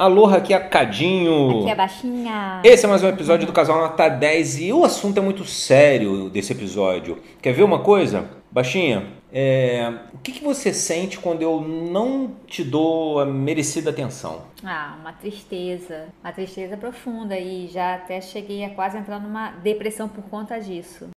Aloha, aqui é a Cadinho. Aqui é a Baixinha. Esse é mais um episódio do Casal Nota 10 e o assunto é muito sério desse episódio. Quer ver uma coisa? Baixinha, é, o que, que, você sente quando eu não te dou a merecida atenção? Ah, uma tristeza, uma tristeza profunda e já até cheguei a quase entrar numa depressão por conta disso.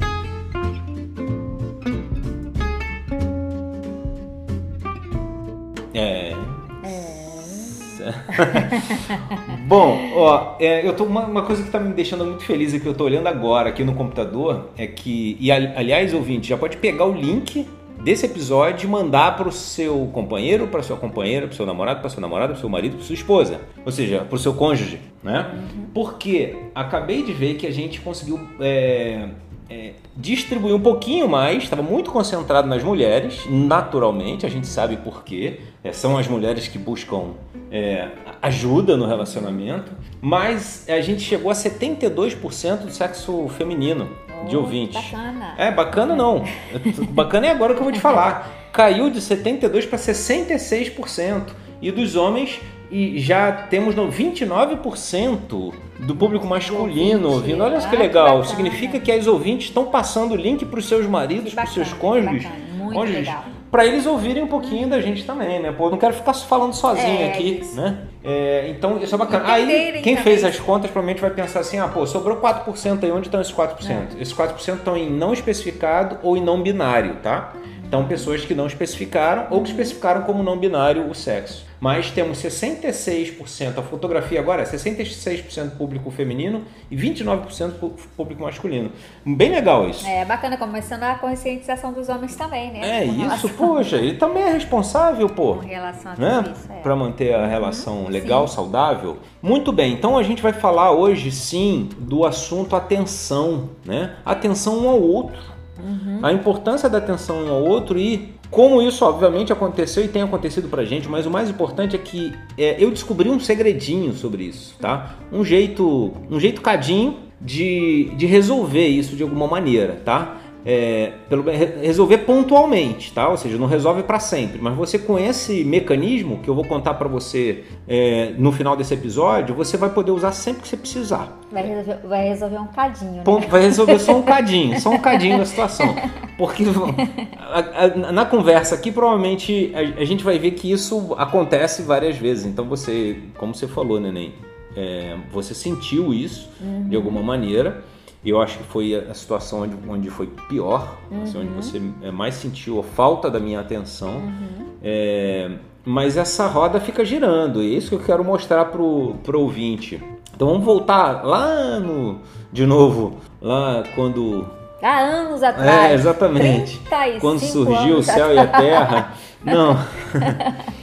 Bom, ó, é, eu tô uma, uma, coisa que tá me deixando muito feliz e que eu tô olhando agora aqui no computador é que, e aliás, ouvinte, já pode pegar o link desse episódio e mandar para o seu companheiro, para sua companheira, para seu namorado, para sua namorada, para seu marido, para sua esposa, ou seja, para o seu cônjuge, né? Uhum. Porque acabei de ver que a gente conseguiu é, é, distribuir um pouquinho mais, estava muito concentrado nas mulheres, naturalmente, a gente sabe por quê, é, são as mulheres que buscam é, ajuda no relacionamento, mas a gente chegou a 72% do sexo feminino oh, de ouvintes. Bacana. É, bacana não. bacana é agora que eu vou te falar. Caiu de 72% para 66%. E dos homens, e já temos 29% do público masculino ouvindo. Olha que legal. Que Significa que as ouvintes estão passando o link para os seus maridos, para os seus cônjuges. Muito cônjuges, legal para eles ouvirem um pouquinho da gente também, né? Pô, eu não quero ficar falando sozinho é, aqui, isso. né? É, então, isso é bacana. Aí, quem fez as contas provavelmente vai pensar assim, ah, pô, sobrou 4% aí, onde estão esses 4%? É. Esses 4% estão em não especificado ou em não binário, tá? Então, pessoas que não especificaram ou que especificaram como não binário o sexo. Mas temos 66%, a fotografia agora é 66% público feminino e 29% público masculino. Bem legal isso. É bacana, começando a conscientização dos homens também, né? É isso, relação... poxa, ele também é responsável, pô. Com relação a né? isso, é. Para manter a relação uhum, legal, sim. saudável. Muito bem, então a gente vai falar hoje sim do assunto atenção, né? Atenção um ao outro. Uhum. A importância da atenção um ao outro e como isso obviamente aconteceu e tem acontecido pra gente, mas o mais importante é que é, eu descobri um segredinho sobre isso, tá? Um jeito, um jeito cadinho de, de resolver isso de alguma maneira, tá? É, pelo, resolver pontualmente, tá? Ou seja, não resolve para sempre. Mas você com esse mecanismo que eu vou contar para você é, no final desse episódio, você vai poder usar sempre que você precisar. Vai resolver, vai resolver um cadinho. Né? Ponto, vai resolver só um cadinho, só um cadinho da situação. Porque a, a, na conversa aqui, provavelmente a, a, gente vai ver que isso acontece várias vezes. Então você, como você falou, neném, é, você sentiu isso uhum. de alguma maneira. Eu acho que foi a situação onde, onde foi pior, uhum. assim, onde uhum. você é, mais sentiu a falta da minha atenção. Uhum. É, mas essa roda fica girando, e é isso que eu quero mostrar pro, pro ouvinte. Então vamos voltar lá no. De novo, lá quando. Há anos atrás. É, exatamente. Quando surgiu o céu atrás. e a terra. Não.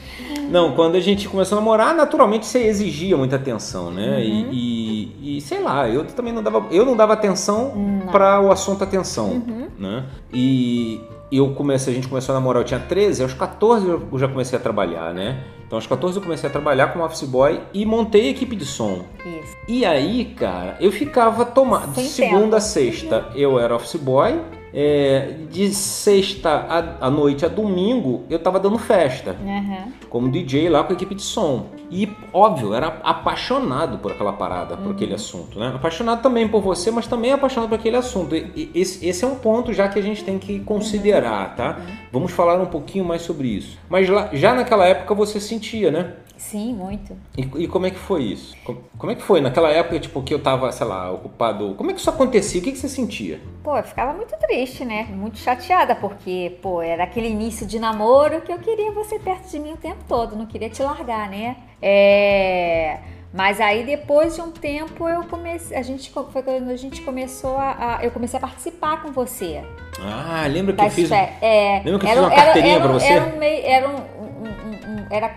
Não, quando a gente começou a namorar, naturalmente você exigia muita atenção, né? Uhum. E, e, e, sei lá, eu também não dava, eu não dava atenção para o assunto atenção, uhum. né? E eu comecei, a gente começou a namorar, eu tinha 13, aos 14 eu já comecei a trabalhar, né? Então, aos 14 eu comecei a trabalhar como office boy e montei equipe de som. Isso. E aí, cara, eu ficava tomado. De segunda tempo. a sexta eu era office boy é, de sexta à noite a domingo eu tava dando festa. Uhum. como DJ lá com a equipe de som. E óbvio era apaixonado por aquela parada uhum. por aquele assunto né? Apaixonado também por você mas também apaixonado por aquele assunto. E, esse, esse, é um ponto já que a gente tem que considerar tá? Uhum. vamos falar um pouquinho mais sobre isso. Mas lá, já naquela época você sentia né Sim, muito. E, e, como é que foi isso? Como é que foi naquela época, tipo, que eu tava, sei lá, ocupado? Como é que isso acontecia? O que, que você sentia? Pô, eu ficava muito triste, né? Muito chateada, porque, pô, era aquele início de namoro que eu queria você perto de mim o tempo todo, não queria te largar, né? É... Mas aí depois de um tempo eu comecei, a gente foi quando a gente começou a, a eu comecei a participar com você. Ah, lembra que eu fiz? É, lembra que eu fiz uma carteirinha era, para você? Era um, meio, era um, um, um, era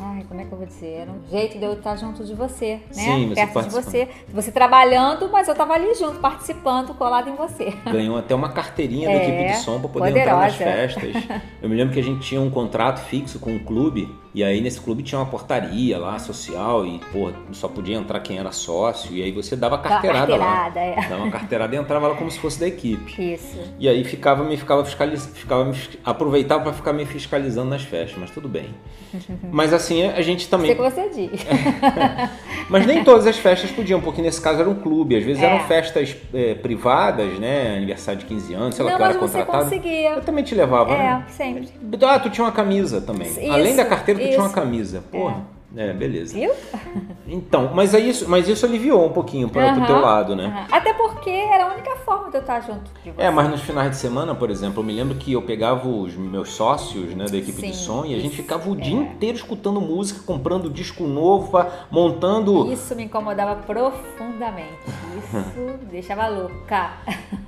Ai, como é que eu vou dizer? Era um jeito de eu estar junto de você, né? Sim, você Perto de você. Você trabalhando, mas eu estava ali junto, participando, colado em você. Ganhou até uma carteirinha é, da equipe de som para poder poderosa. entrar nas festas. Eu me lembro que a gente tinha um contrato fixo com um clube E aí nesse clube tinha uma portaria lá, social, e, pô, só podia entrar quem era sócio. E aí você dava carteirada, carteirada lá. é. Dava uma carteirada e entrava lá como se fosse da equipe. Isso. E aí ficava, me ficava fiscalizando, ficava, me aproveitava para ficar me fiscalizando nas festas, mas tudo bem. Mas assim, a gente também. Sei que você diz. Mas nem todas as festas podiam, porque nesse caso era um clube. Às vezes É. eram festas é, privadas, né? Aniversário de 15 anos, sei lá, Não, que era mas você contratado. conseguia. Eu também te levava, É, né? sempre. Ah, tu tinha uma camisa também. Isso, Além da carteira, tu tinha uma camisa. Porra. É, beleza. Viu? Então, mas, é isso, mas isso aliviou um pouquinho pro Aham, teu lado, né? Até porque era a única forma de eu estar junto de você. É, mas nos finais de semana, por exemplo, eu me lembro que eu pegava os meus sócios, né, da equipe de Sim, som e a gente ficava o é. dia inteiro escutando música, comprando disco novo, montando. Isso me incomodava profundamente. Isso deixava louca.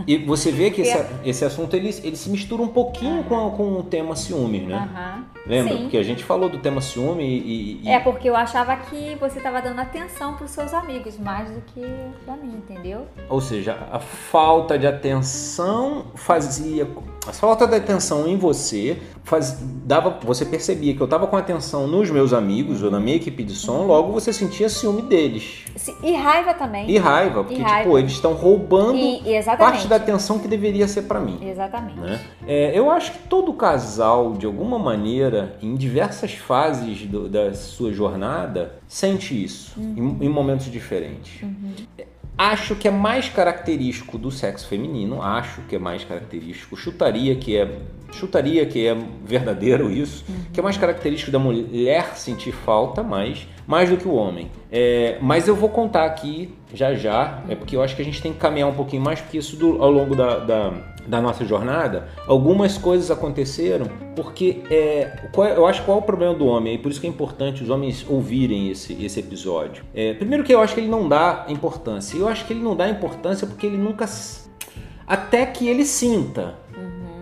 E você vê que esse, É. esse assunto ele, ele se mistura um pouquinho com, com o tema ciúmes, né? Lembra? Sim. Porque a gente falou do tema ciúme e. e- É porque eu achava que você estava dando atenção para os seus amigos mais do que para mim, entendeu? Ou seja, a falta de atenção fazia. A falta de atenção em você faz, dava, você percebia que eu estava com atenção nos meus amigos ou na minha equipe de Uhum. som, logo você sentia ciúme deles. E raiva também. E raiva, porque E raiva. tipo, eles estão roubando E- parte da atenção que deveria ser para mim. Exatamente. né? É, eu acho que todo casal, de alguma maneira, em diversas fases do- da sua jornada, sente isso, Uhum. em, em momentos diferentes. É, Acho que é mais característico do sexo feminino, acho que é mais característico, chutaria que é chutaria que é verdadeiro isso, que é mais característico da mulher sentir falta mais, mais do que o homem. É, mas eu vou contar aqui já já, é porque eu acho que a gente tem que caminhar um pouquinho mais, porque isso do- ao longo da, da, da nossa jornada, algumas coisas aconteceram, porque é, qual é- eu acho qual é o problema do homem, e por isso que é importante os homens ouvirem esse, esse episódio. É, primeiro que eu acho que ele não dá importância, eu acho que ele não dá importância porque ele nunca... Até que ele sinta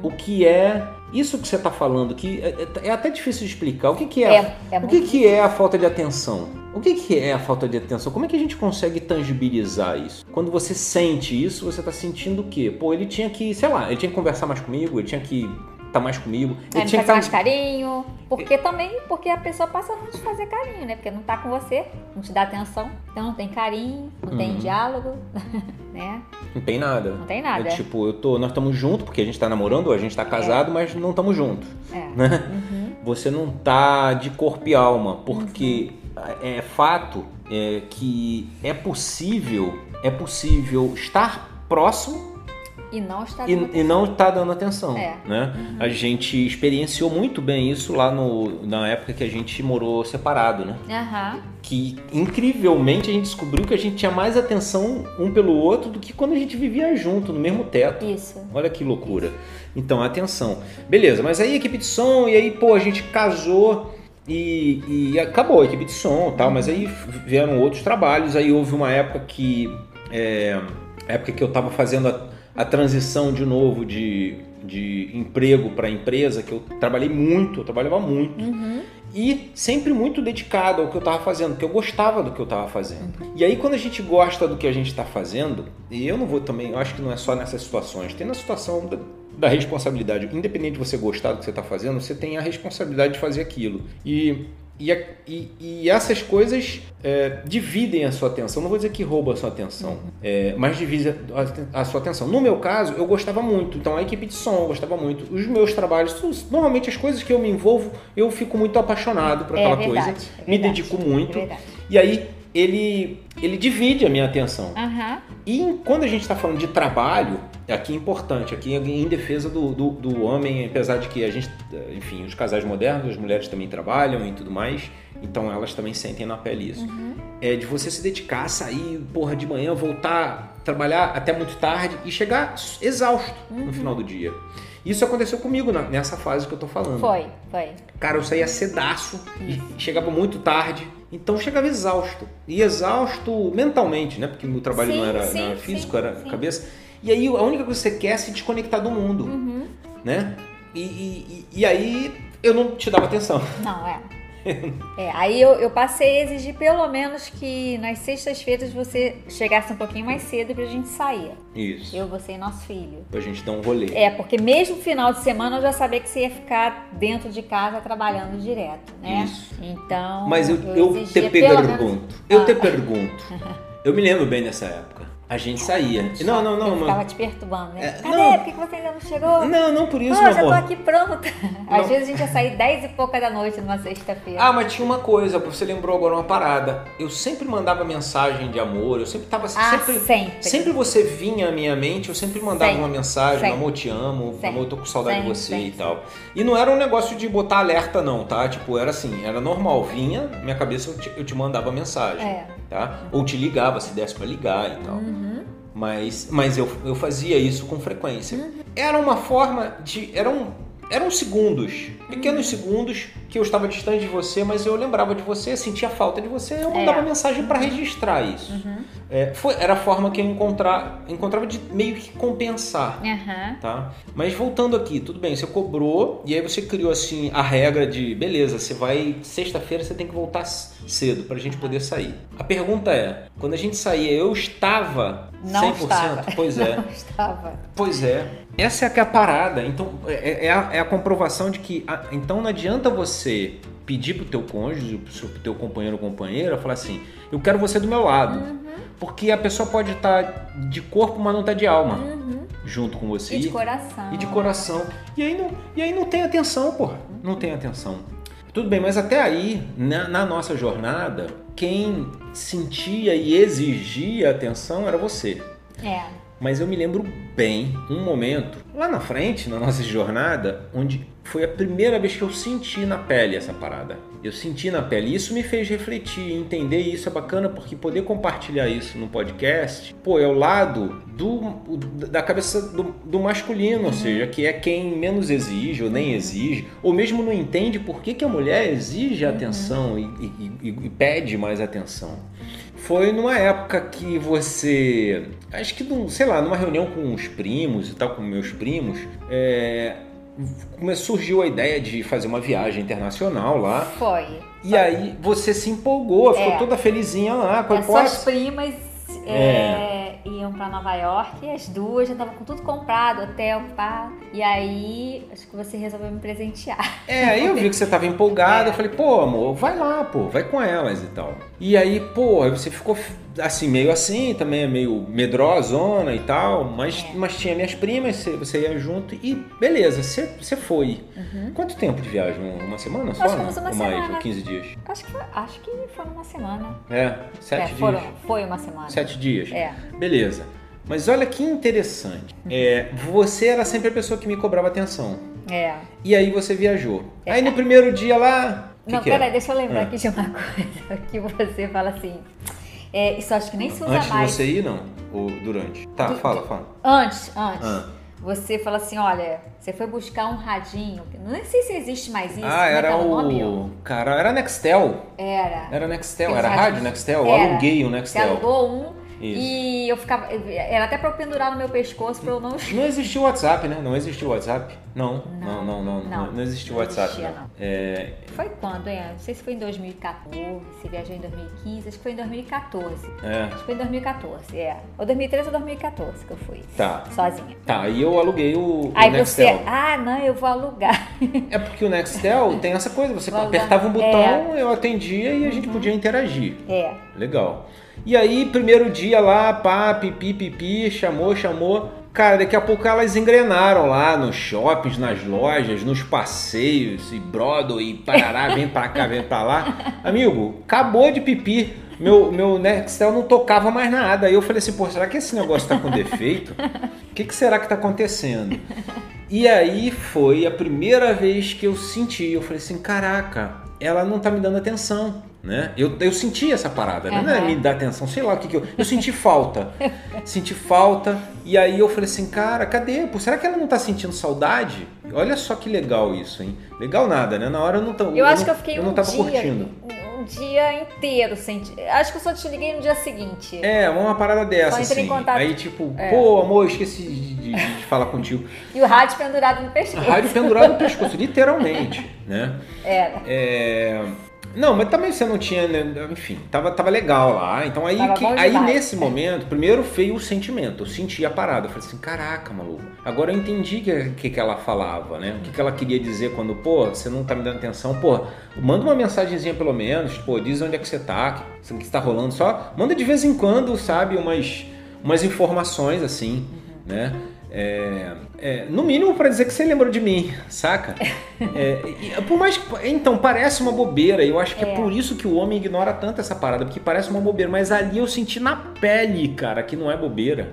o que é isso que você está falando, que é, é- é até difícil de explicar. O que, que é, É, é o que, que é a falta de atenção? O que, que é a falta de atenção? Como é que a gente consegue tangibilizar isso? Quando você sente isso, você está sentindo o quê? Pô, ele tinha que, sei lá, ele tinha que conversar mais comigo, ele tinha que estar mais comigo, É, ele tinha que mais carinho. Porque também, porque a pessoa passa a não te fazer carinho, né? Porque não tá com você, não te dá atenção. Então não tem carinho, não tem Uhum. diálogo, né? Não tem nada. Não tem nada. É tipo, eu tô, nós estamos juntos porque a gente tá namorando, ou a gente tá casado, mas não estamos juntos. É. né? Uhum. Você não tá de corpo e alma, porque é fato é, que é possível, é possível estar próximo E não está e, dando e não tá dando atenção, É. né? A gente experienciou muito bem isso lá no, na época que a gente morou separado, né? Aham. Que incrivelmente a gente descobriu que a gente tinha mais atenção um pelo outro do que quando a gente vivia junto, no mesmo teto. Isso. Olha que loucura. Então, atenção. Beleza, mas aí equipe de som, e aí, pô, a gente casou e, e acabou a equipe de som e tal, mas aí vieram outros trabalhos. Aí houve uma época que. É, época que eu tava fazendo a, a transição de novo de, de emprego para empresa, que eu trabalhei muito, eu trabalhava muito. Uhum. E sempre muito dedicado ao que eu estava fazendo, porque eu gostava do que eu estava fazendo. E aí, quando a gente gosta do que a gente está fazendo, e eu não vou também, eu acho que não é só nessas situações, tem na situação da, da responsabilidade. Independente de você gostar do que você está fazendo, você tem a responsabilidade de fazer aquilo. E, e, e- e essas coisas é, dividem a sua atenção. Não vou dizer que roubam a sua atenção, é, mas dividem a, a sua atenção. No meu caso, eu gostava muito. Então, a equipe de som eu gostava muito. Os meus trabalhos, normalmente as coisas que eu me envolvo, eu fico muito apaixonado por É aquela verdade, coisa. é me verdade, dedico muito. É verdade. E aí, ele, ele divide a minha atenção. Aham. E quando a gente está falando de trabalho, aqui é importante, aqui em defesa do, do, do homem, apesar de que a gente, enfim, os casais modernos, as mulheres também trabalham e tudo mais, então elas também sentem na pele isso. É de você se dedicar, sair, porra, de manhã, voltar, trabalhar até muito tarde e chegar exausto no final do dia. Isso aconteceu comigo na- nessa fase que eu tô falando. Foi, foi. Cara, eu saía cedaço e chegava muito tarde. Então eu chegava exausto. E exausto mentalmente, né? Porque o meu trabalho Sim, não era, sim, não era sim, físico, era sim. cabeça. E aí a única coisa que você quer é se desconectar do mundo, Uhum. né? E, e- e- aí eu não te dava atenção. Não, é. É, aí eu, eu passei a exigir pelo menos que nas sextas-feiras você chegasse um pouquinho mais cedo pra gente sair. Isso. Eu, você e nosso filho. Pra gente dar um rolê. É, porque mesmo final de semana eu já sabia que você ia ficar dentro de casa trabalhando direto, né? Isso. Então. Mas eu, eu, exigia te pelo menos- pergunto. Eu Ah. te pergunto. Eu me lembro bem dessa época. A gente saía. Não, não, não, Eu ficava mano. te perturbando, né? É, Cadê? não. Por que você ainda não chegou? Não, não por isso, Pô, meu já tô amor. aqui pronta. Às Não. vezes a gente ia sair 10 e pouca da noite numa sexta-feira. Ah, mas tinha uma coisa, você lembrou agora uma parada. Eu sempre mandava mensagem de amor, eu sempre tava Ah, sempre, sempre. sempre você vinha à minha mente, eu sempre mandava Sempre. uma mensagem, Sempre. amor, te amo, Sempre. amor, eu tô com saudade de você e tal. E não era um negócio de botar alerta não, tá? Tipo, era assim, era normal, vinha, minha cabeça eu te, eu te mandava mensagem, É. tá? Ou te ligava se desse pra ligar e tal. Uhum. Mas, mas eu, eu fazia isso com frequência. Era uma forma de. Eram, eram segundos, pequenos segundos que eu estava distante de você, mas eu lembrava de você, sentia falta de você, eu mandava É. mensagem para registrar isso. Uhum. É, foi, era a forma que eu encontrar, encontrava de meio que compensar. Aham. Tá? Mas voltando aqui, tudo bem, você cobrou e aí você criou assim a regra de beleza, você vai sexta-feira você tem que voltar cedo pra gente poder sair. A pergunta é, quando a gente saía, eu estava Não 100%? estava. Pois é. Não estava. Pois é. Essa é que é a parada. Então, é, é a, é a comprovação de que. Então não adianta você pedir pro teu cônjuge, pro teu companheiro ou companheira, falar assim, eu quero você do meu lado. Uhum. Porque a pessoa pode estar de corpo, mas não tá de alma Uhum. junto com você. E de coração. E de coração. E aí não, e aí não tem atenção, porra. Não tem atenção. Tudo bem, mas até aí, na, na nossa jornada, quem sentia e exigia atenção era você. É. Mas eu me lembro bem um momento lá na frente, na nossa jornada, onde foi a primeira vez que eu senti na pele essa parada. Eu senti na pele. Isso me fez refletir, entender e isso é bacana porque poder compartilhar isso no podcast, pô, é o lado do, da cabeça do, do masculino, ou seja, que é quem menos exige ou nem exige, ou mesmo não entende por que, que a mulher exige atenção e, e- e- e pede mais atenção. Foi numa época que você. Acho que, num, sei lá, numa reunião com os primos e tal, com meus primos, é, surgiu a ideia de fazer uma viagem internacional lá. Foi. E aí você se empolgou, ficou É. toda felizinha lá com a As suas primas é, iam pra Nova York e as duas já estavam com tudo comprado, hotel, pá. E aí, acho que você resolveu me presentear. É, aí eu vi que você tava empolgado, É. eu falei, pô, amor, vai lá, pô, vai com elas e tal. E aí, pô, você ficou assim, meio assim, também meio medrosona e tal, mas, É. mas tinha minhas primas, você, ia junto e beleza, você, você foi. Quanto tempo de viagem? Uma semana só? Nós fomos uma Ou mais? semana. Ou 15 dias? Acho que, foi- acho que foi uma semana. É, sete é, dias. foram, foi uma semana. Sete dias. É. Beleza. Mas olha que interessante. É, você era sempre a pessoa que me cobrava atenção. É. E aí você viajou. É. Aí no primeiro dia lá. que Não, que é? peraí, deixa eu lembrar Ah. aqui de uma coisa que você fala assim. É, isso acho que nem se usa Antes mais. de você ir, não? Ou durante? Tá, Du- fala, fala. Antes, antes. Ah. Você fala assim, olha, você foi buscar um radinho. Não sei se existe mais isso. ah, é era o nome? Cara, era Nextel. Era. Era Nextel. Era rádio. Nextel. Eu aluguei o Você Nextel. alugou um Isso. e eu ficava. Era até pra eu pendurar no meu pescoço pra eu não. Não existiu WhatsApp, né? Não existiu WhatsApp? Não, não, não, não. Não, Não, existiu não WhatsApp. existia, não. É, Foi quando, hein? Não sei se foi em 2014, se viajou em 2015, acho que foi em 2014. é, Acho que foi em 2014, é. Ou 2013 ou 2014 que eu fui. tá. Sozinha. Tá, e eu aluguei o, o Aí você, Nextel. ah, não, eu vou alugar. É porque o Nextel tem essa coisa, você apertava um botão, eu atendia e a gente podia interagir. É. Legal. E aí, primeiro dia lá, pá, pipi, pipi, chamou, chamou. Cara, daqui a pouco elas engrenaram lá nos shoppings, nas lojas, nos passeios, e Broadway, e parará, vem pra cá, vem pra lá. Amigo, acabou de pipi. Meu, meu Nextel não tocava mais nada. Aí eu falei assim, pô, será que esse negócio tá com defeito? O que, que será que tá acontecendo? E aí foi a primeira vez que eu senti, eu falei assim, caraca, ela não tá me dando atenção, né? Eu, eu senti essa parada, né? não é Aham. me dar atenção, sei lá o que que eu... Eu senti falta, senti falta, e aí eu falei assim, cara, cadê? Pô, será que ela não tá sentindo saudade? Olha só que legal isso, hein? Legal nada, né? Na hora eu não tô, Eu acho não, que eu fiquei eu não um tava dia, curtindo. um dia inteiro sem. Acho que eu só te liguei no dia seguinte. É, uma parada dessa, Só em assim. contato. Aí tipo, É. pô, amor, eu esqueci de, de- de falar contigo. E o rádio pendurado no pescoço. rádio pendurada no pescoço, literalmente, né? Era. É, Não, mas também você não tinha, né, enfim, tava, tava legal lá. Então aí, que- aí demais, nesse momento, primeiro veio o sentimento, eu senti a parada. Eu falei assim, caraca, maluco, agora eu entendi o que, que, que ela falava, né? O que, que ela queria dizer quando, pô, você não tá me dando atenção, pô, manda uma mensagenzinha pelo menos, pô, diz onde é que você tá, o que, que tá rolando, só manda de vez em quando, sabe, umas, umas informações assim, né? É, é, no mínimo pra dizer que você lembrou de mim, saca? É, por mais que. Então, parece uma bobeira. Eu acho que é. É. por isso que o homem ignora tanto essa parada, porque parece uma bobeira. Mas ali eu senti na pele, cara, que não é bobeira.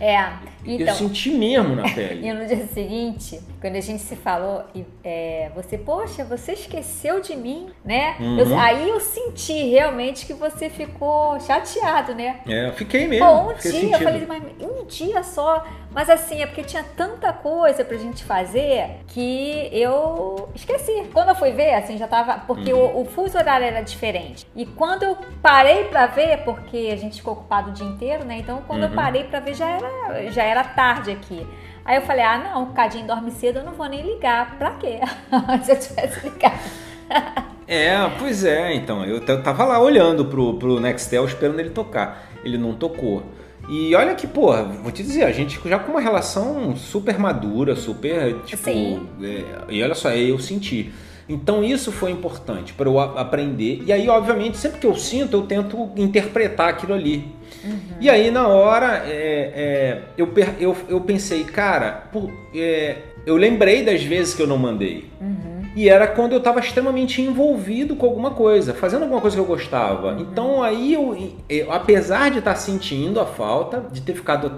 É, eu então. senti mesmo na pele. E no dia seguinte, quando a gente se falou, é, você, poxa, você esqueceu de mim, né? Uhum. Eu- aí eu senti realmente que você ficou chateado, né? É, eu fiquei mesmo. Pô, um dia, eu sentido. falei, mas um dia só. Mas assim, é porque tinha tanta coisa pra gente fazer que eu esqueci. Quando eu fui ver, assim, já tava. Porque Uhum. o, o fuso horário era diferente. E quando eu parei pra ver, porque a gente ficou ocupado o dia inteiro, né? Então quando Uhum. eu parei pra ver, já era, já era tarde aqui. Aí eu falei, ah, não, o Cadinho dorme cedo, eu não vou nem ligar. Pra quê? Se eu tivesse ligado. É, pois é, então. Eu tava lá olhando pro, pro Nextel esperando ele tocar. Ele não tocou. E olha que, porra, vou te dizer, a gente já com uma relação super madura, super, tipo. Sim. é, e olha só, eu senti. Então isso foi importante para eu aprender. E aí, obviamente, sempre que eu sinto, eu tento interpretar aquilo ali. E aí, na hora, é, é, eu, eu, eu pensei, cara, pô, é, eu lembrei das vezes que eu não mandei. E era quando eu estava extremamente envolvido com alguma coisa, fazendo alguma coisa que eu gostava. Então aí eu, eu, apesar de estar sentindo a falta, de ter ficado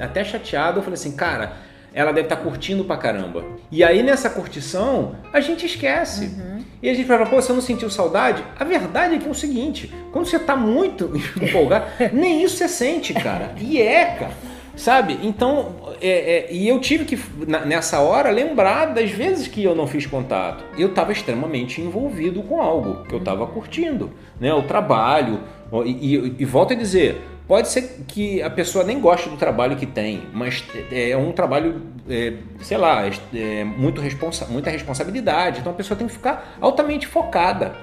até chateado, eu falei assim, cara, ela deve estar curtindo pra caramba. E aí nessa curtição, a gente esquece. E a gente fala, pô, você não sentiu saudade? A verdade é que é o seguinte, quando você tá muito empolgado, nem isso você sente, cara. E é, cara. Sabe? Então, é, é, e eu tive que, nessa hora, lembrar das vezes que eu não fiz contato. Eu estava extremamente envolvido com algo que eu estava curtindo, né? O trabalho. E, e, e volto a dizer, pode ser que a pessoa nem goste do trabalho que tem, mas é é um trabalho, é, sei lá, é, é muito responsa muita responsabilidade. Então a pessoa tem que ficar altamente focada.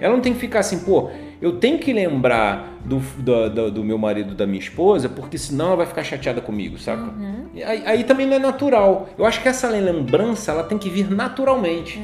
Ela não tem que ficar assim, pô, eu tenho que lembrar do, do, do- do meu marido, da minha esposa, porque senão ela vai ficar chateada comigo, saca? E Aí, aí também não é natural. Eu acho que essa lembrança ela tem que vir naturalmente.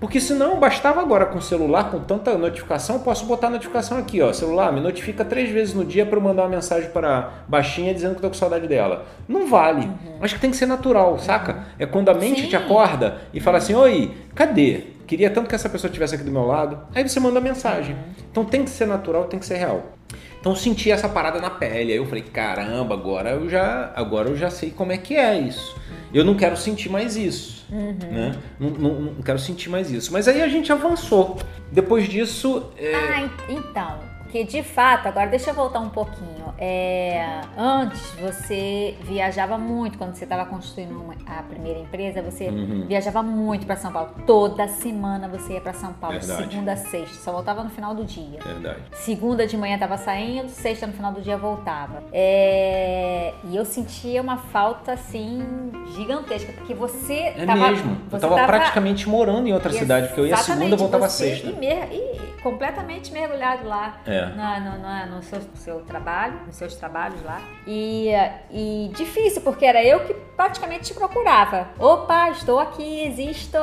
Porque senão bastava agora com o celular, com tanta notificação, eu posso botar a notificação aqui, ó. Celular, me notifica três vezes no dia para eu mandar uma mensagem para baixinha dizendo que tô com saudade dela. Não vale. Acho que tem que ser natural, saca? É quando a mente Sim. te acorda e fala assim: Oi, cadê? Queria tanto que essa pessoa estivesse aqui do meu lado. Aí você manda a mensagem. Então tem que ser natural, tem que ser real. Então eu senti essa parada na pele. Aí eu falei, caramba, agora eu já, agora eu já sei como é que é isso. Eu não quero sentir mais isso. Né? Não, não- não quero sentir mais isso. Mas aí a gente avançou. Depois disso. é, Ah, en- então, que de fato, agora deixa eu voltar um pouquinho. É, antes você viajava muito, quando você estava construindo uma- a primeira empresa, você Uhum. viajava muito para São Paulo. Toda semana você ia para São Paulo, Verdade. segunda a sexta, só voltava no final do dia. Verdade. Segunda de manhã tava saindo, sexta no final do dia voltava. É, E eu sentia uma falta assim gigantesca, porque você É tava, mesmo. Eu você tava, praticamente morando em outra cidade, porque eu ia segunda e voltava sexta. imer- e completamente mergulhado lá É. na- no, na- no seu, seu trabalho, nos seus trabalhos lá. E, e difícil, porque era eu que praticamente te procurava. Opa, estou aqui, existo.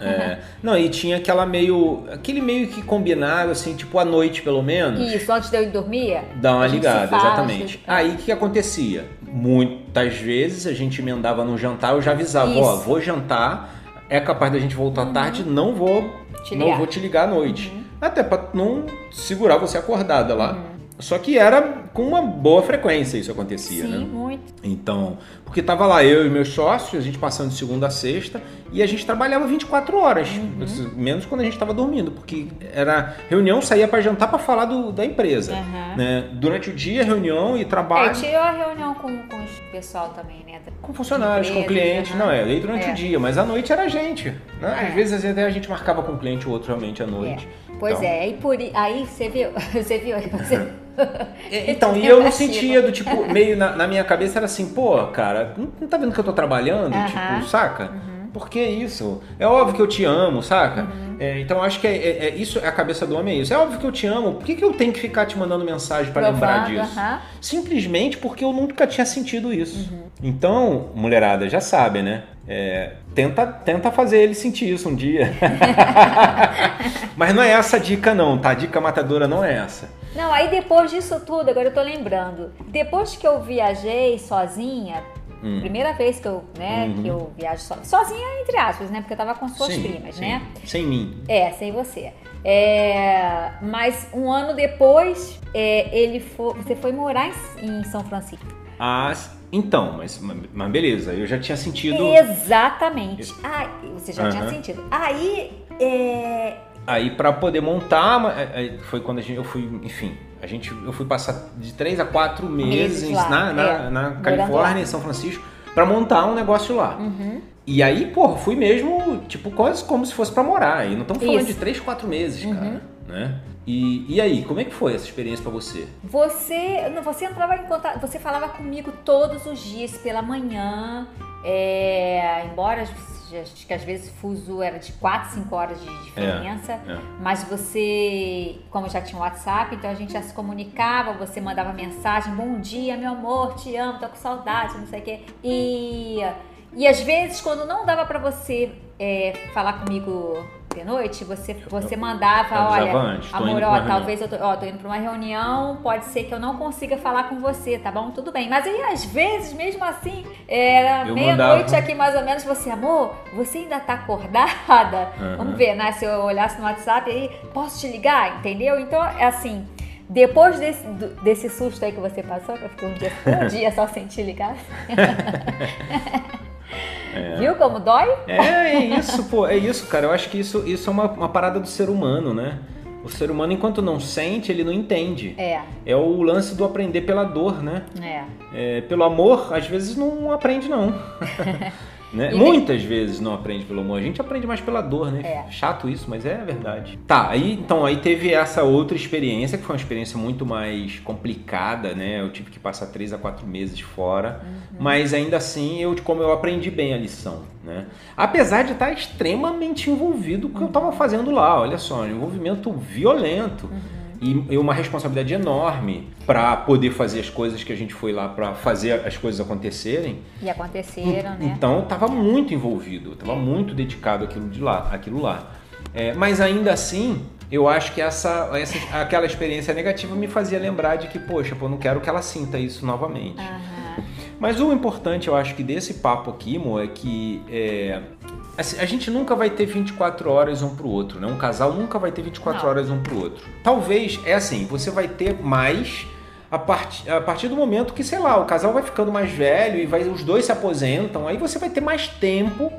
É. Não, e tinha aquela meio. aquele meio que combinado, assim, tipo à noite pelo menos. Isso, antes de eu ir dormir. Dá uma gente ligada, fala, exatamente. se- Aí o que, que acontecia? Muitas vezes a gente emendava no jantar, eu já avisava, ó. Uhum. vou jantar, é capaz da gente voltar tarde, não vou Te não ligar. Uhum. vou te ligar à noite. Até pra não segurar você acordada lá. Só que era com uma boa frequência isso acontecia, Sim, né? muito. Então, porque tava lá eu e meus sócios, a gente passando de segunda a sexta, e a gente trabalhava 24 horas, Uhum. menos quando a gente estava dormindo, porque era reunião, saía para jantar para falar do- da empresa. Aham. Né? Durante o dia, reunião e É, trabalho. tive a reunião com, com o pessoal também, né? Com funcionários, com Empresas, clientes, aham. não é? Aí durante É. o dia, mas à noite era a gente. Né? É. Às vezes até a gente marcava com um cliente ou outro realmente à noite. Pois Então. é, e por, aí você viu, você viu, aí você... É, Então, e eu não sentia do tipo, meio na, na minha cabeça era assim, pô, cara, não, não tá vendo que eu tô trabalhando? Aham. Tipo, saca? Por que isso? É óbvio que eu te amo, saca? É, então acho que é, é- é isso, é a cabeça do homem é isso. É óbvio que eu te amo, por que, que eu tenho que ficar te mandando mensagem pra lembrar disso? Simplesmente porque eu nunca tinha sentido isso. Uhum. Então, mulherada, já sabe, né? É, tenta, tenta fazer ele sentir isso um dia. Mas não é essa a dica, não, tá? A dica matadora não é essa. Não, aí depois disso tudo, agora eu tô lembrando. Depois que eu viajei sozinha, Hum. primeira vez que eu, né, Uhum. que eu viajo so, sozinha, entre aspas, né? Porque eu tava com suas Sim, primas, sim. né? Sem mim. É, sem você. É, mas um ano depois, é, ele foi, você foi morar em, em São Francisco. Ah, então, mas, mas beleza, eu já tinha sentido. Exatamente. Ah, você já tinha Aham. sentido. Aí, é, Aí pra poder montar, ma- aí foi quando a gente, eu fui, enfim, a gente, eu fui passar de três a quatro meses, Meses na, na, é, na Califórnia, em São Francisco, pra montar um negócio lá. uhum. E aí, pô, fui mesmo, tipo, quase como se fosse pra morar. E não estamos falando Isso. de três, quatro meses, Uhum. cara, né? E, e aí, como é que foi essa experiência pra você? Você, não, você entrava em contato, você falava comigo todos os dias pela manhã, é, embora acho que às vezes o fuso era de 4, 5 horas de diferença, É. mas você, como já tinha um WhatsApp, então a gente já se comunicava, você mandava mensagem, bom dia, meu amor, te amo, tô com saudade, não sei o quê. E, e às vezes, quando não dava pra você é, falar comigo de noite, você, você mandava, olha, antes, amor, ó, talvez eu tô, ó, tô indo pra uma reunião, pode ser que eu não consiga falar com você, tá bom? Tudo bem. Mas aí, às vezes, mesmo assim, era meia-noite aqui mais ou menos, você, amor, você ainda tá acordada? Aham. Vamos ver, né? Se eu olhasse no WhatsApp aí, posso te ligar? Entendeu? Então, é assim. Depois desse, desse susto aí que você passou, que eu fiquei um dia, um dia só sem te ligar. Viu como dói? É, é isso, pô, é isso, cara. Eu acho que isso, isso é uma, uma parada do ser humano, né? O ser humano, enquanto não sente, ele não entende. É, É o lance do aprender pela dor, né? é. É, pelo amor, às vezes não aprende, não. Né? Muitas vezes não aprende pelo amor. A gente aprende mais pela dor, né? É. Chato isso, mas é verdade. Tá, aí então aí teve essa outra experiência, que foi uma experiência muito mais complicada, né? Eu tive que passar três a quatro meses fora. Uhum. Mas ainda assim, eu, como eu aprendi bem a lição, né? Apesar de estar extremamente envolvido com o que eu estava fazendo lá, olha só, um envolvimento violento. Uhum. E e uma responsabilidade enorme para poder fazer as coisas que a gente foi lá para fazer as coisas acontecerem. E aconteceram, né? Então eu estava muito envolvido, estava muito dedicado àquilo de lá, àquilo lá. É, mas ainda assim, eu acho que essa, essa, aquela experiência negativa me fazia lembrar de que, poxa, pô, eu não quero que ela sinta isso novamente. Aham. Mas o importante, eu acho que desse papo aqui, Mo, é que é, assim, a gente nunca vai ter 24 horas um pro outro, né? Um casal nunca vai ter 24 Não. horas um pro outro. Talvez, é assim, você vai ter mais a, part, a partir do momento que, sei lá, o casal vai ficando mais velho e vai, os dois se aposentam, aí você vai ter mais tempo.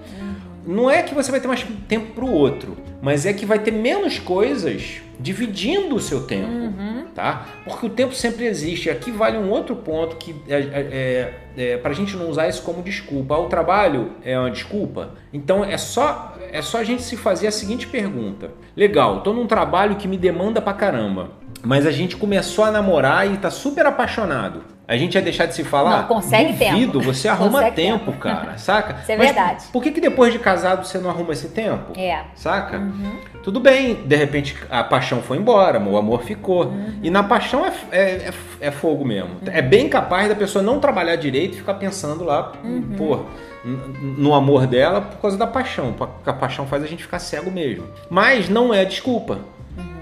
Não é que você vai ter mais tempo pro outro, mas é que vai ter menos coisas dividindo o seu tempo Uhum. tá? Porque o tempo sempre existe. Aqui vale um outro ponto que é, é, é, para a gente não usar isso como desculpa. O trabalho é uma desculpa. Então é só é só a gente se fazer a seguinte pergunta: legal, tô num trabalho que me demanda pra caramba, mas a gente começou a namorar e tá super apaixonado. A gente ia deixar de se falar? Não, consegue Duvido, tempo. você arruma Consegue tempo, tempo. cara, saca? Isso é Mas verdade. Por que, que depois de casado você não arruma esse tempo? É. Saca? Uhum. Tudo bem, de repente a paixão foi embora, o amor ficou. Uhum. E na paixão é, é, é- é fogo mesmo. É bem capaz da pessoa não trabalhar direito e ficar pensando lá, Uhum. pô, no amor dela por causa da paixão. Porque a paixão faz a gente ficar cego mesmo. Mas não é desculpa.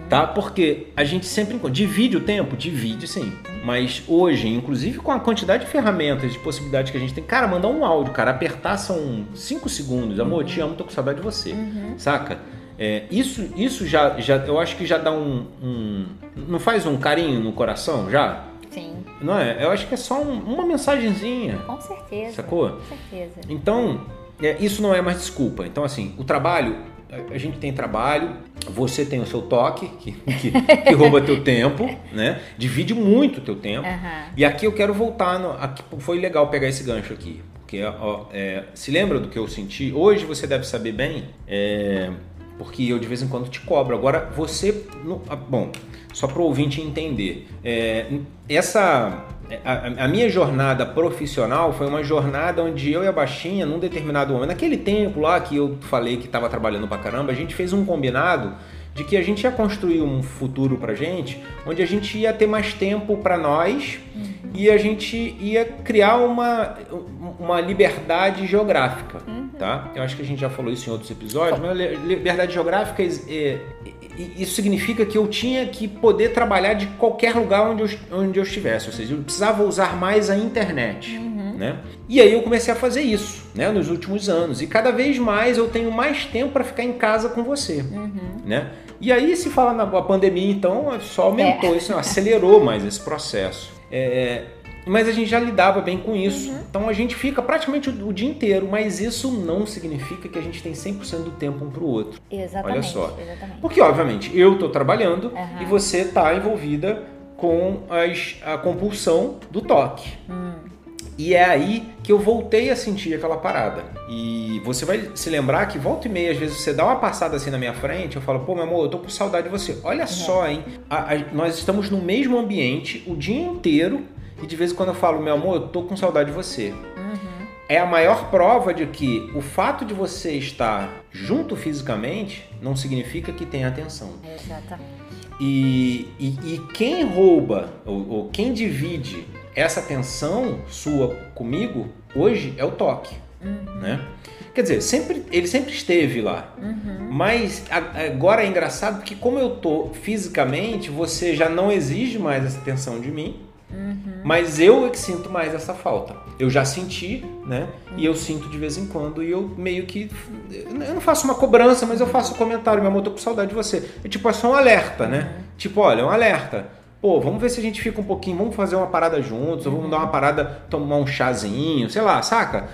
Tá? Porque a gente sempre encontra. Divide o tempo? Divide sim. Mas hoje, inclusive com a quantidade de ferramentas, de possibilidades que a gente tem, cara, mandar um áudio, cara, apertar são 5 segundos. Amor, te amo, tô com saudade de você. Saca? É, isso isso já, já, eu acho que já dá um, um- Não faz um carinho no coração já? Sim, Não é? Eu acho que é só um- uma mensagenzinha. com certeza. Sacou? Com certeza. Então, é, isso não é mais desculpa. Então, assim, o trabalho, a- gente tem trabalho, você tem o seu toque, que, que, que rouba teu tempo, né? Divide muito teu tempo. Aham. E aqui eu quero voltar, no, aqui foi legal pegar esse gancho aqui. Porque, ó, é, se lembra do que eu senti? Hoje você deve saber bem, é, porque eu de vez em quando te cobro. Agora, você. no- ah, bom, só para o ouvinte entender. é, essa, a, a, minha jornada profissional foi uma jornada onde eu e a Baixinha, num determinado momento, naquele tempo lá que eu falei que estava trabalhando pra caramba, a gente fez um combinado de que a gente ia construir um futuro pra gente, onde a gente ia ter mais tempo para nós uhum. e a gente ia criar uma, uma liberdade geográfica, uhum. tá? Eu acho que a gente já falou isso em outros episódios, mas liberdade geográfica é, isso significa que eu tinha que poder trabalhar de qualquer lugar onde eu, onde eu estivesse, ou seja, eu precisava usar mais a internet. Uhum. Né? E aí eu comecei a fazer isso né, nos últimos anos. E cada vez mais eu tenho mais tempo para ficar em casa com você. Uhum. Né? E aí, se falar na pandemia, então, só aumentou, é. isso acelerou mais esse processo. É, mas a gente já lidava bem com isso. Uhum. Então a gente fica praticamente o, o, dia inteiro, mas isso não significa que a gente tem 100% do tempo um para o outro. Exatamente. Olha só. Exatamente. Porque, obviamente, eu estou trabalhando uhum. e você está envolvida com as, a compulsão do toque. Hum. E é aí que eu voltei a sentir aquela parada. E você vai se lembrar que volta e meia, às vezes você dá uma passada assim na minha frente, eu falo, pô, meu amor, eu tô com saudade de você. Olha uhum. só, hein? A, a, nós estamos no mesmo ambiente o dia inteiro e de vez em quando eu falo, meu amor, eu tô com saudade de você. Uhum. É a maior prova de que o fato de você estar junto fisicamente não significa que tenha atenção. Exatamente. E, e, e quem rouba ou, ou quem divide essa atenção sua comigo hoje é o toque, uhum. né? Quer dizer, sempre, ele sempre esteve lá. Uhum. Mas agora é engraçado porque como eu tô fisicamente, você já não exige mais essa atenção de mim. Mas eu é que sinto mais essa falta. Eu já senti, né? E eu sinto de vez em quando. E eu meio que. Eu não faço uma cobrança, mas eu faço um comentário. Meu amor, tô com saudade de você. É tipo, é só um alerta, né? Tipo, olha, é um alerta. Pô, vamos ver se a gente fica um pouquinho. Vamos fazer uma parada juntos. Ou vamos dar uma parada, tomar um chazinho, sei lá, saca?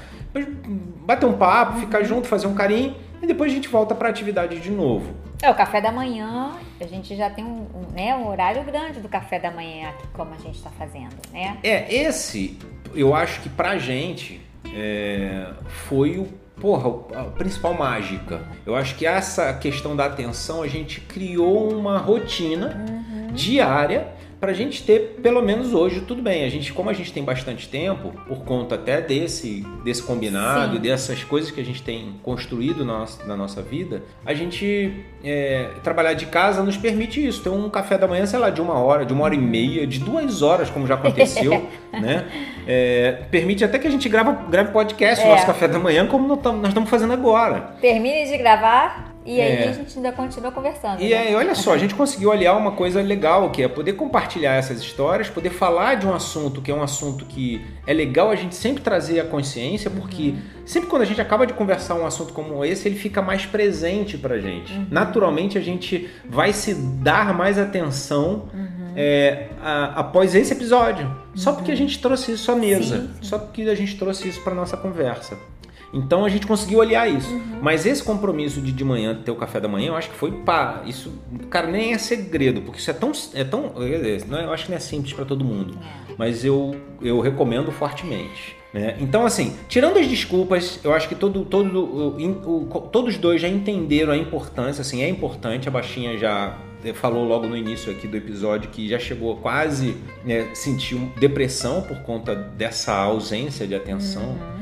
Bater um papo, ficar junto, fazer um carinho. E depois a gente volta pra atividade de novo. É, o café da manhã, a gente já tem um, um, né, um horário grande do café da manhã aqui, como a gente está fazendo, né? É, esse, eu acho que pra gente é, foi o, porra, a principal mágica. Eu acho que essa questão da atenção, a gente criou uma rotina uhum. diária para a gente ter, pelo menos hoje, tudo bem. A gente, como a gente tem bastante tempo, por conta até desse, desse combinado Sim. dessas coisas que a gente tem construído na nossa, na nossa vida, a gente é, trabalhar de casa nos permite isso. Ter um café da manhã, sei lá, de uma hora, de uma hora e meia, de duas horas, como já aconteceu, né? É, permite até que a gente grava, grave podcast é. nosso café da manhã, como nós estamos fazendo agora. Termine de gravar, e aí é. a gente ainda continua conversando. E né? aí, olha só, a gente conseguiu aliar uma coisa legal, que é poder compartilhar essas histórias, poder falar de um assunto que é um assunto que é legal a gente sempre trazer a consciência, porque uhum. sempre quando a gente acaba de conversar um assunto como esse, ele fica mais presente pra gente. Uhum. Naturalmente a gente vai se dar mais atenção uhum. é, a, após esse episódio. Só porque a uhum. gente trouxe isso à mesa. Sim. Só porque a gente trouxe isso pra nossa conversa. Então a gente conseguiu olhar isso. Uhum. Mas esse compromisso de de manhã ter o café da manhã, eu acho que foi pá. Isso, cara, nem é segredo, porque isso é tão. É tão não é, eu acho que não é simples para todo mundo. É. Mas eu, eu recomendo fortemente. Né? Então, assim, tirando as desculpas, eu acho que todo, todo, o, o, todos dois já entenderam a importância, assim, é importante, a baixinha já falou logo no início aqui do episódio que já chegou quase né, sentir depressão por conta dessa ausência de atenção. Uhum.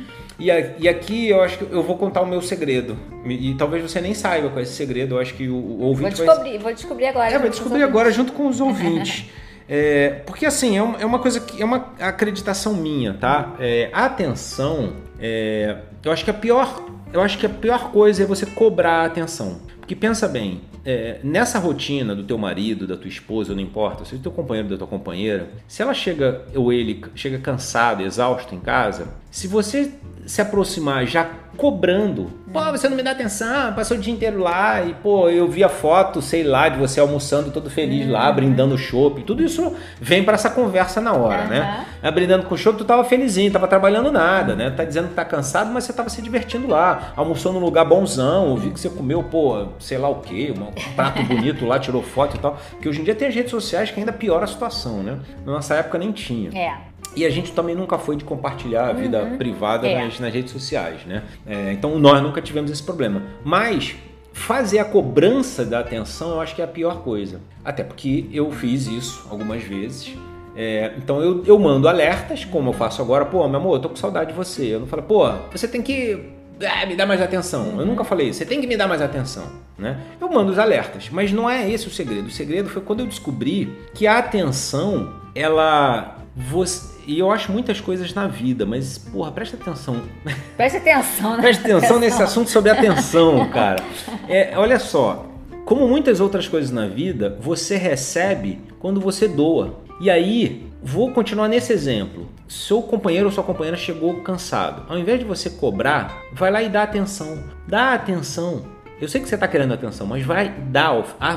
E, e aqui eu acho que eu vou contar o meu segredo. E talvez você nem saiba qual é esse segredo. Eu acho que o, o ouvinte vou descobrir, vai... Vou descobrir agora. É, vou descobrir agora junto com os ouvintes. é, porque assim, é uma, é uma, coisa que é uma acreditação minha, tá? É, a atenção, é, eu acho que a pior, eu acho que a pior coisa é você cobrar a atenção. Porque pensa bem, é, nessa rotina do teu marido, da tua esposa, não importa, se o teu companheiro da tua companheira, se ela chega ou ele chega cansado, exausto em casa, se você se aproximar já cobrando. Pô, você não me dá atenção, passou o dia inteiro lá e, pô, eu vi a foto, sei lá, de você almoçando todo feliz uhum. lá, brindando chopp. Tudo isso vem para essa conversa na hora, uhum. né? É, brindando com chopp, tu tava felizinho, tava trabalhando nada, né? Tá dizendo que tá cansado, mas você tava se divertindo lá, almoçou num lugar bonzão, eu vi que você comeu, pô, sei lá o quê, um prato bonito lá, tirou foto e tal. Que hoje em dia tem as redes sociais que ainda piora a situação, né? Na nossa época nem tinha. É. E a gente também nunca foi de compartilhar a vida uhum. privada é. nas, nas, redes sociais, né? É, então nós nunca tivemos esse problema. Mas fazer a cobrança da atenção eu acho que é a pior coisa. Até porque eu fiz isso algumas vezes. É, então eu, eu mando alertas, como eu faço agora, pô, meu amor, eu tô com saudade de você. Eu não falo, pô, você tem que é, me dar mais atenção. Eu nunca falei isso, você tem que me dar mais atenção. Né? Eu mando os alertas, mas não é esse o segredo. O segredo foi quando eu descobri que a atenção, ela. Você, e eu acho muitas coisas na vida, mas, porra, presta atenção. Presta atenção, né? Presta atenção nesse assunto sobre atenção, cara. É, olha só, como muitas outras coisas na vida, você recebe quando você doa. E aí, vou continuar nesse exemplo. Seu companheiro ou sua companheira chegou cansado. Ao invés de você cobrar, vai lá e dá atenção. Dá atenção. Eu sei que você está querendo atenção, mas vai, dá,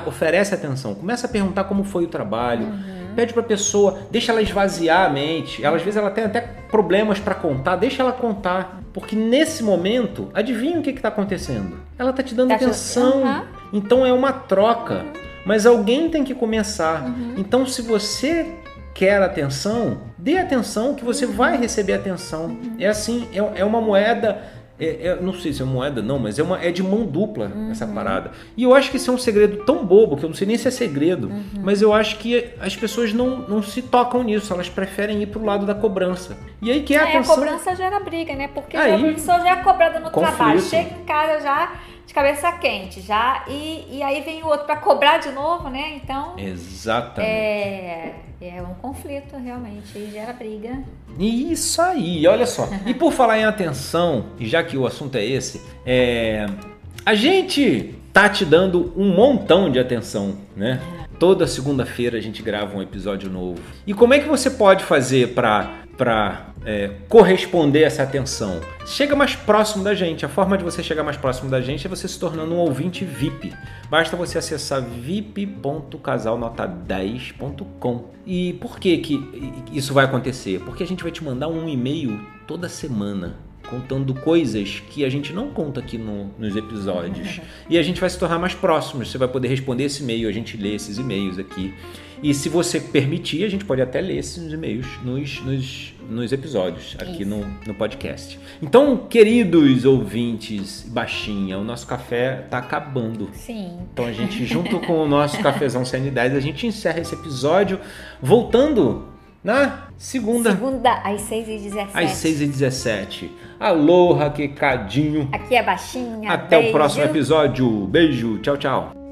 oferece atenção. Começa a perguntar como foi o trabalho. Uhum. Pede para a pessoa, deixa ela esvaziar a mente. Ela, às vezes ela tem até problemas para contar, deixa ela contar. Porque nesse momento, adivinha o que está acontecendo? Ela está te dando tá atenção. Uhum. Então é uma troca. Uhum. Mas alguém tem que começar. Uhum. Então, se você quer atenção, dê atenção que você vai receber atenção. Uhum. É assim, é, é uma moeda. É, é, não sei se é moeda, não, mas é, uma, é de mão dupla uhum. essa parada. E eu acho que isso é um segredo tão bobo que eu não sei nem se é segredo, uhum. mas eu acho que as pessoas não, não se tocam nisso, elas preferem ir pro lado da cobrança. E aí que é a é, atenção. a cobrança gera briga, né? Porque aí, a pessoa já é cobrada no conflito. trabalho, chega em casa já de cabeça quente já e, e aí vem o outro para cobrar de novo, né? Então exatamente é, é um conflito realmente e gera briga. Isso aí, olha só. e por falar em atenção, e já que o assunto é esse, é, a gente tá te dando um montão de atenção, né? Toda segunda-feira a gente grava um episódio novo. E como é que você pode fazer para é, corresponder essa atenção. Chega mais próximo da gente. A forma de você chegar mais próximo da gente é você se tornando um ouvinte VIP. Basta você acessar vip.casalnota10.com. E por que, que isso vai acontecer? Porque a gente vai te mandar um e-mail toda semana contando coisas que a gente não conta aqui no, nos episódios. e a gente vai se tornar mais próximos. Você vai poder responder esse e-mail, a gente lê esses e-mails aqui. E se você permitir, a gente pode até ler esses e-mails nos, nos, nos episódios aqui no, no podcast. Então, queridos ouvintes, baixinha, o nosso café tá acabando. Sim. Então a gente, junto com o nosso cafezão CN10, a gente encerra esse episódio voltando na segunda. Segunda, às 6h17. Às 6h17. Aloha, que cadinho. Aqui é baixinha. Até beijo. o próximo episódio. Beijo. Tchau, tchau.